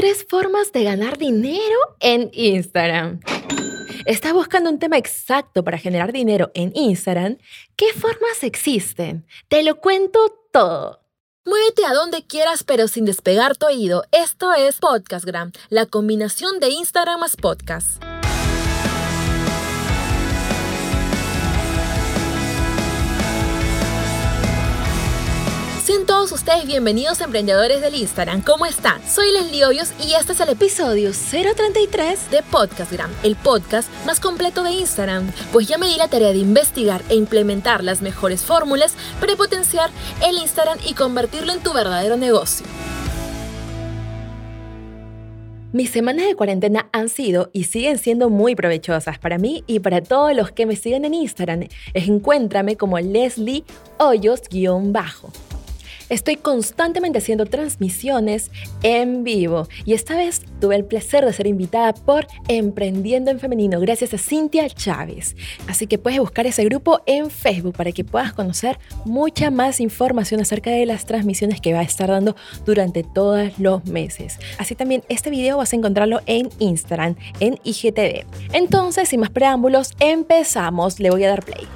Tres formas de ganar dinero en Instagram. ¿Estás buscando un tema exacto para generar dinero en Instagram? ¿Qué formas existen? Te lo cuento todo. Muévete a donde quieras pero sin despegar tu oído. Esto es Podcastgram, la combinación de Instagram más podcast. Sean todos ustedes bienvenidos emprendedores del Instagram. ¿Cómo están? Soy Leslie Hoyos y este es el episodio 033 de Podcastgram, el podcast más completo de Instagram. Pues ya me di la tarea de investigar e implementar las mejores fórmulas para potenciar el Instagram y convertirlo en tu verdadero negocio. Mis semanas de cuarentena han sido y siguen siendo muy provechosas para mí y para todos los que me siguen en Instagram. Encuéntrame como Leslie Hoyos-bajo. Estoy constantemente haciendo transmisiones en vivo y esta vez tuve el placer de ser invitada por Emprendiendo en Femenino gracias a Cintia Chávez. Así que puedes buscar ese grupo en Facebook para que puedas conocer mucha más información acerca de las transmisiones que va a estar dando durante todos los meses. Así también este video vas a encontrarlo en Instagram, en IGTV. Entonces, sin más preámbulos, empezamos. Le voy a dar play.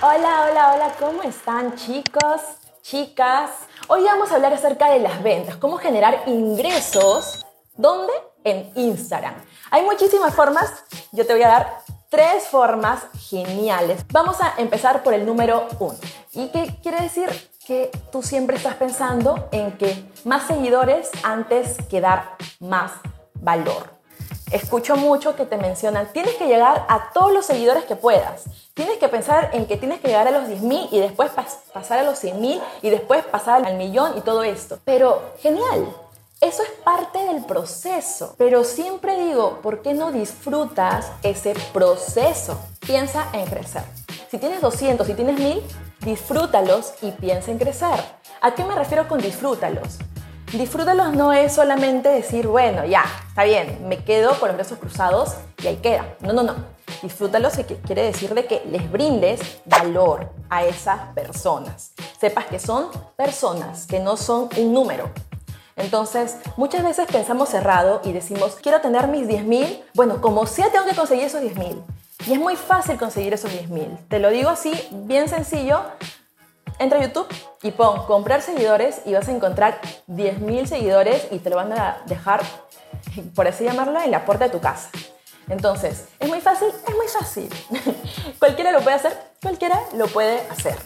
Hola, hola, hola, ¿cómo están chicos, chicas? Hoy vamos a hablar acerca de las ventas, cómo generar ingresos. ¿Dónde? En Instagram. Hay muchísimas formas, yo te voy a dar tres formas geniales. Vamos a empezar por el número uno. ¿Y qué quiere decir? Que tú siempre estás pensando en que más seguidores antes que dar más valor. Escucho mucho que te mencionan, tienes que llegar a todos los seguidores que puedas. Tienes que pensar en que tienes que llegar a los 10.000 y después pasar a los 100.000 y después pasar al millón y todo esto. Pero genial, eso es parte del proceso. Pero siempre digo, ¿por qué no disfrutas ese proceso? Piensa en crecer. Si tienes 200, si tienes 1000, disfrútalos y piensa en crecer. ¿A qué me refiero con disfrútalos? Disfrútalos no es solamente decir, bueno, ya, está bien, me quedo con los brazos cruzados y ahí queda. No, no, no. Disfrútalos quiere decir de que les brindes valor a esas personas. Sepas que son personas, que no son un número. Entonces, muchas veces pensamos cerrado y decimos, quiero tener mis 10.000, bueno, como sea tengo que conseguir esos 10.000. Y es muy fácil conseguir esos 10.000. Te lo digo así, bien sencillo, entra a YouTube y pon comprar seguidores y vas a encontrar 10.000 seguidores y te lo van a dejar, por así llamarlo, en la puerta de tu casa. Entonces, ¿es muy fácil? Es muy fácil. cualquiera lo puede hacer, cualquiera lo puede hacer.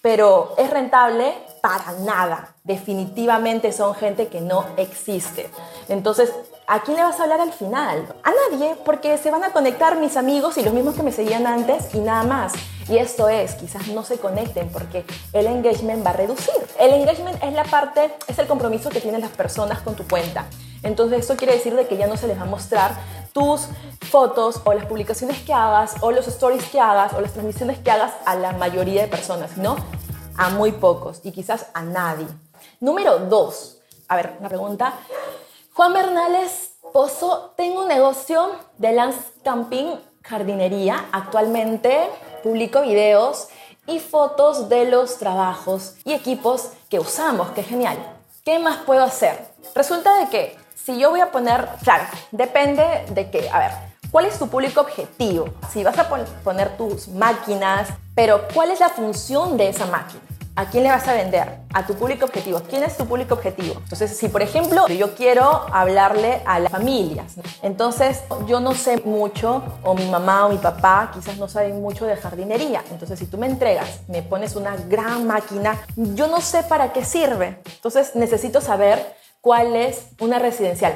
Pero es rentable para nada. Definitivamente son gente que no existe. Entonces, ¿a quién le vas a hablar al final? A nadie, porque se van a conectar mis amigos y los mismos que me seguían antes y nada más. Y esto es, quizás no se conecten porque el engagement va a reducir. El engagement es la parte, es el compromiso que tienen las personas con tu cuenta. Entonces eso quiere decir de que ya no se les va a mostrar tus fotos o las publicaciones que hagas o los stories que hagas o las transmisiones que hagas a la mayoría de personas, sino a muy pocos y quizás a nadie. Número dos. A ver, una pregunta. Juan Bernales Pozo, tengo un negocio de landscaping jardinería. Actualmente publico videos y fotos de los trabajos y equipos que usamos, que genial. ¿Qué más puedo hacer? Resulta de que si yo voy a poner, claro, depende de que, a ver, ¿cuál es tu público objetivo? Si vas a poner tus máquinas, pero ¿cuál es la función de esa máquina? ¿A quién le vas a vender? A tu público objetivo. ¿Quién es tu público objetivo? Entonces, si por ejemplo yo quiero hablarle a las familias, entonces yo no sé mucho, o mi mamá o mi papá quizás no saben mucho de jardinería. Entonces, si tú me entregas, me pones una gran máquina, yo no sé para qué sirve. Entonces, necesito saber cuál es una residencial.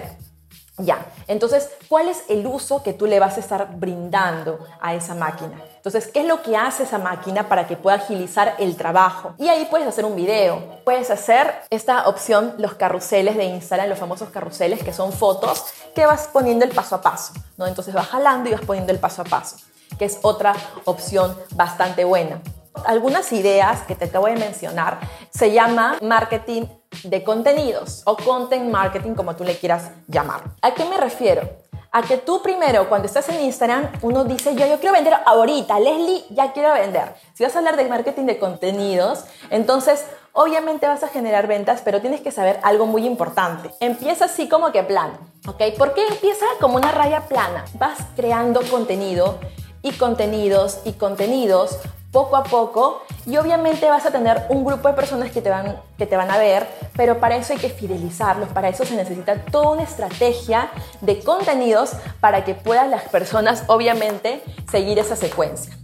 Ya, entonces, ¿cuál es el uso que tú le vas a estar brindando a esa máquina? Entonces, ¿qué es lo que hace esa máquina para que pueda agilizar el trabajo? Y ahí puedes hacer un video. Puedes hacer esta opción, los carruseles de Instagram, los famosos carruseles, que son fotos que vas poniendo el paso a paso, ¿no? Entonces vas jalando y vas poniendo el paso a paso, que es otra opción bastante buena. Algunas ideas que te acabo de mencionar se llama marketing de contenidos o content marketing como tú le quieras llamar. ¿A qué me refiero? A que tú primero, cuando estás en Instagram, uno dice, yo, yo quiero vender ahorita, Leslie, ya quiero vender. Si vas a hablar de marketing de contenidos, entonces, Obviamente vas a generar ventas, pero tienes que saber algo muy importante. Empieza así como que plano, ¿ok? ¿Por qué empieza como una raya plana? Vas creando contenido y contenidos y contenidos poco a poco y obviamente vas a tener un grupo de personas que te van, que te van a ver, pero para eso hay que fidelizarlos, para eso se necesita toda una estrategia de contenidos para que puedan las personas obviamente seguir esa secuencia.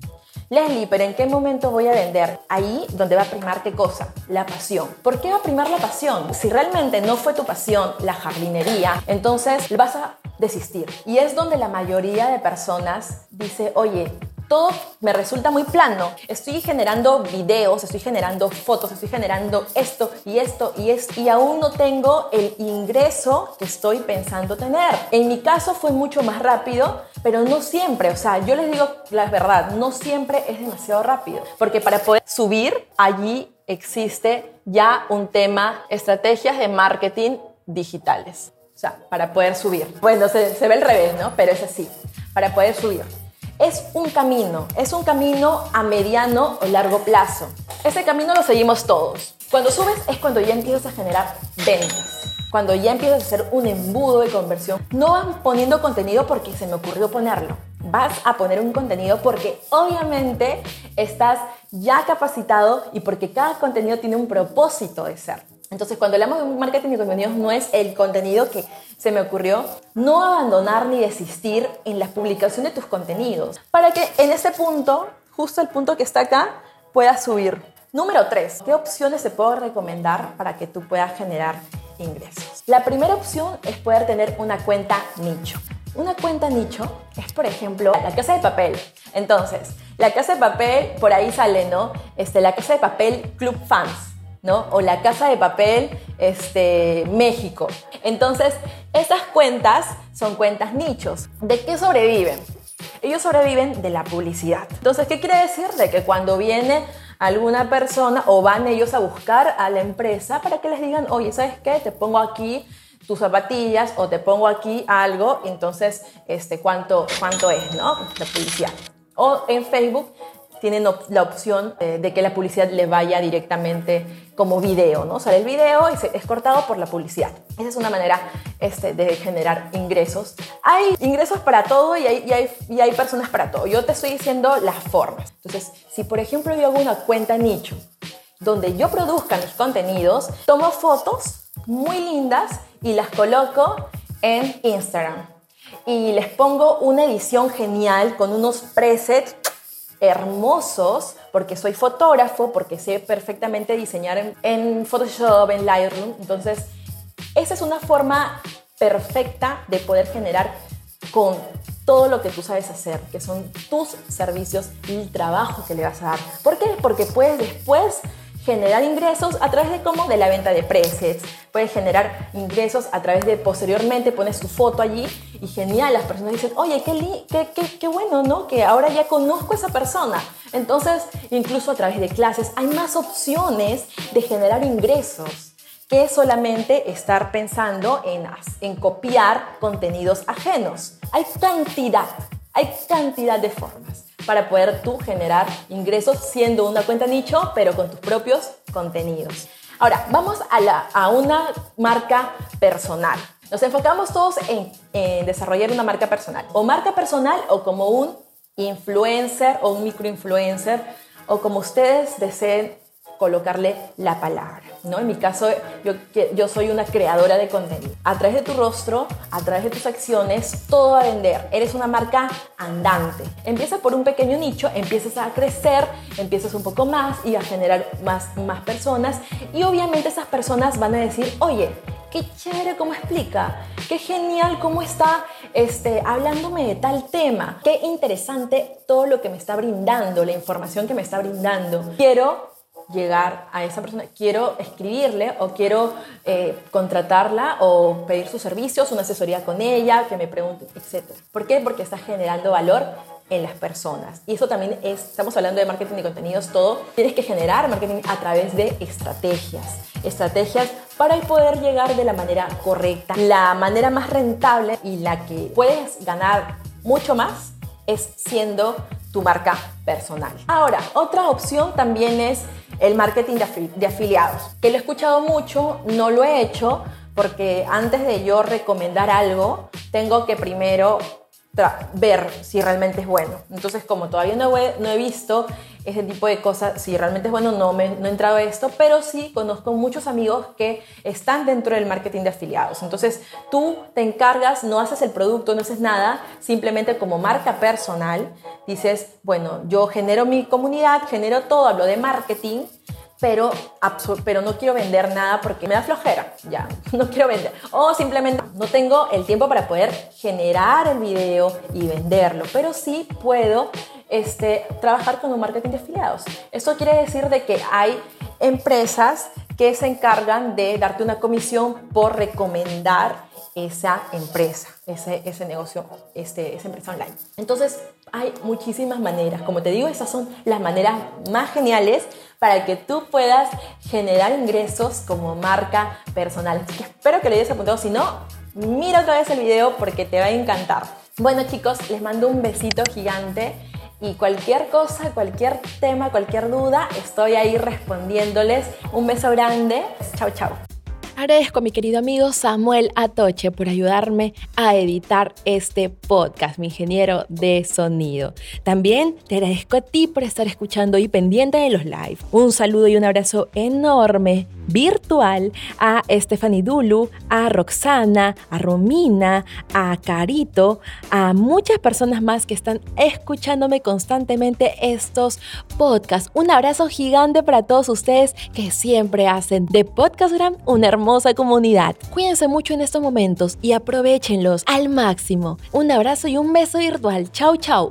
Leslie, pero ¿en qué momento voy a vender? Ahí donde va a primar qué cosa? La pasión. ¿Por qué va a primar la pasión? Si realmente no fue tu pasión la jardinería, entonces vas a desistir. Y es donde la mayoría de personas dice, oye, todo me resulta muy plano. Estoy generando videos, estoy generando fotos, estoy generando esto y esto y esto y aún no tengo el ingreso que estoy pensando tener. En mi caso fue mucho más rápido, pero no siempre. O sea, yo les digo la verdad, no siempre es demasiado rápido. Porque para poder subir, allí existe ya un tema, estrategias de marketing digitales. O sea, para poder subir. Bueno, se, se ve al revés, ¿no? Pero es así. Para poder subir es un camino, es un camino a mediano o largo plazo. Ese camino lo seguimos todos. Cuando subes es cuando ya empiezas a generar ventas. Cuando ya empiezas a hacer un embudo de conversión, no vas poniendo contenido porque se me ocurrió ponerlo. Vas a poner un contenido porque obviamente estás ya capacitado y porque cada contenido tiene un propósito de ser. Entonces, cuando hablamos de marketing de contenidos, no es el contenido que se me ocurrió, no abandonar ni desistir en la publicación de tus contenidos, para que en ese punto, justo el punto que está acá, puedas subir. Número 3. ¿Qué opciones te puedo recomendar para que tú puedas generar ingresos? La primera opción es poder tener una cuenta nicho. Una cuenta nicho es, por ejemplo, la casa de papel. Entonces, la casa de papel, por ahí sale, ¿no? Este, la casa de papel Club Fans ¿no? O la Casa de Papel este, México. Entonces, esas cuentas son cuentas nichos. ¿De qué sobreviven? Ellos sobreviven de la publicidad. Entonces, ¿qué quiere decir? De que cuando viene alguna persona o van ellos a buscar a la empresa para que les digan, oye, ¿sabes qué? Te pongo aquí tus zapatillas o te pongo aquí algo, entonces, este, ¿cuánto, cuánto es, no? La publicidad. O en Facebook tienen la opción eh, de que la publicidad le vaya directamente como video, ¿no? Sale el video y es cortado por la publicidad. Esa es una manera este, de generar ingresos. Hay ingresos para todo y hay, y, hay, y hay personas para todo. Yo te estoy diciendo las formas. Entonces, si por ejemplo yo hago una cuenta nicho donde yo produzca mis contenidos, tomo fotos muy lindas y las coloco en Instagram. Y les pongo una edición genial con unos presets hermosos, porque soy fotógrafo, porque sé perfectamente diseñar en, Photoshop, en Lightroom. Entonces, esa es una forma perfecta de poder generar con todo lo que tú sabes hacer, que son tus servicios y el trabajo que le vas a dar. ¿Por qué? Porque puedes después generar ingresos a través de cómo de la venta de presets. Puedes generar ingresos a través de posteriormente pones tu foto allí y genial, las personas dicen, oye, qué, qué, qué, bueno, ¿no? Que ahora ya conozco a esa persona. Entonces, incluso a través de clases hay más opciones de generar ingresos que solamente estar pensando en, en copiar contenidos ajenos. Hay cantidad, hay cantidad de formas para poder tú generar ingresos siendo una cuenta nicho, pero con tus propios contenidos. Ahora, vamos a, una marca personal. Nos enfocamos todos en, en, desarrollar una marca personal. O marca personal o como un influencer o un microinfluencer o como ustedes deseen colocarle la palabra. ¿No? En mi caso, yo, yo soy una creadora de contenido. A través de tu rostro, a través de tus acciones, todo a vender. Eres una marca andante. Empieza por un pequeño nicho, empiezas a crecer, empiezas un poco más y a generar más, más personas. Y obviamente esas personas van a decir, oye, qué chévere cómo explica, qué genial cómo está este, hablándome de tal tema, qué interesante todo lo que me está brindando, la información que me está brindando. Quiero llegar a esa persona, quiero escribirle o quiero eh, contratarla o pedir sus servicios, una asesoría con ella, que me pregunte, etc. ¿Por qué? Porque está generando valor en las personas. Y eso también es, estamos hablando de marketing de contenidos, todo, tienes que generar marketing a través de estrategias. Estrategias para poder llegar de la manera correcta. La manera más rentable y la que puedes ganar mucho más es siendo tu marca personal. Ahora, otra opción también es el marketing de, afiliados. Que lo he escuchado mucho, no lo he hecho, porque antes de yo recomendar algo, tengo que primero ver si realmente es bueno. Entonces, como todavía no he, no he, visto ese tipo de cosas, si realmente es bueno, no, me, no he entrado a esto, pero sí conozco muchos amigos que están dentro del marketing de afiliados. Entonces, tú te encargas, no haces el producto, no haces nada, simplemente como marca personal, dices, bueno, yo genero mi comunidad, genero todo, hablo de marketing pero, pero no quiero vender nada porque me da flojera, ya, no quiero vender. O simplemente no tengo el tiempo para poder generar el video y venderlo, pero sí puedo este, trabajar con un marketing de afiliados. Esto quiere decir de que hay empresas que se encargan de darte una comisión por recomendar esa empresa, ese, ese negocio, este, esa empresa online. Entonces, hay muchísimas maneras. Como te digo, esas son las maneras más geniales para que tú puedas generar ingresos como marca personal. Espero que lo hayas apuntado. Si no, mira otra vez el video porque te va a encantar. Bueno chicos, les mando un besito gigante y cualquier cosa, cualquier tema, cualquier duda, estoy ahí respondiéndoles. Un beso grande. Chao, chao. Agradezco a mi querido amigo Samuel Atoche por ayudarme a editar este podcast, mi ingeniero de sonido. También te agradezco a ti por estar escuchando y pendiente de los live. Un saludo y un abrazo enorme virtual a Stephanie Dulu, a Roxana, a Romina, a Carito, a muchas personas más que están escuchándome constantemente estos podcasts. Un abrazo gigante para todos ustedes que siempre hacen de Podcastgram una hermosa comunidad. Cuídense mucho en estos momentos y aprovechenlos al máximo. Un abrazo y un beso virtual. Chau, chau.